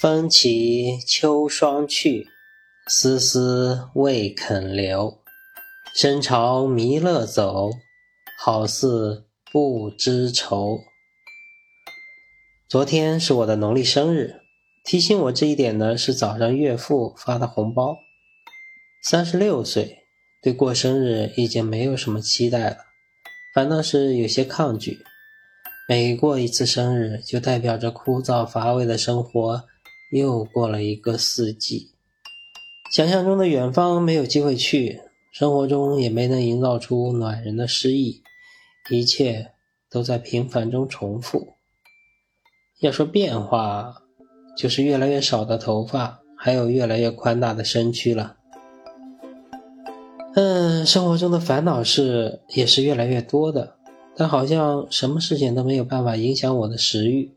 风起秋霜去，丝丝未肯留。身朝弥勒走，好似不知愁。昨天是我的农历生日，提醒我这一点呢是早上岳父发的红包。三十六岁，对过生日已经没有什么期待了，反倒是有些抗拒。每过一次生日，就代表着枯燥乏味的生活又过了一个四季。想象中的远方没有机会去，生活中也没能营造出暖人的诗意，一切都在平凡中重复。要说变化，就是越来越少的头发，还有越来越宽大的身躯了。嗯，生活中的烦恼事也是越来越多的。但好像什么事情都没有办法影响我的食欲。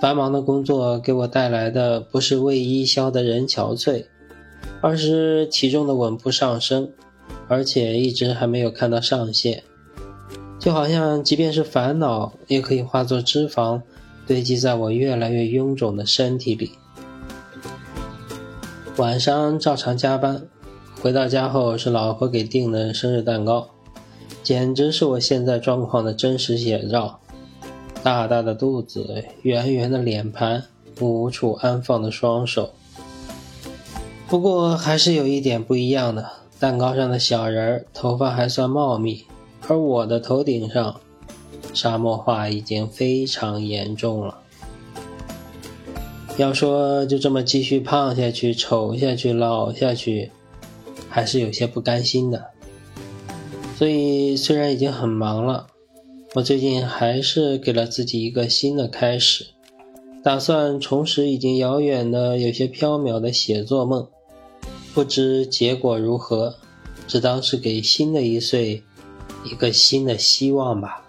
繁忙的工作给我带来的不是为伊消得人憔悴，而是体重的稳步上升，而且一直还没有看到上限。就好像即便是烦恼，也可以化作脂肪，堆积在我越来越臃肿的身体里。晚上照常加班，回到家后是老婆给订的生日蛋糕。简直是我现在状况的真实写照。大大的肚子，圆圆的脸盘，无处安放的双手。不过还是有一点不一样的，蛋糕上的小人儿头发还算茂密，而我的头顶上，沙漠化已经非常严重了。要说就这么继续胖下去、丑下去、老下去，还是有些不甘心的。所以，虽然已经很忙了，我最近还是给了自己一个新的开始，打算重拾已经遥远的、有些飘渺的写作梦。不知结果如何，只当是给新的一岁一个新的希望吧。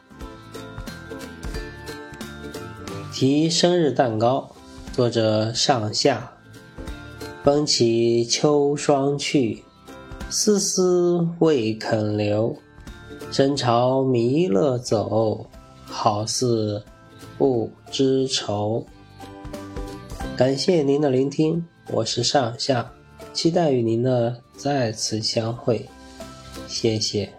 提生日蛋糕，作者上下。风起秋霜去。丝丝未肯留，身朝弥勒走，好似不知愁。感谢您的聆听，我是上下，期待与您的再次相会，谢谢。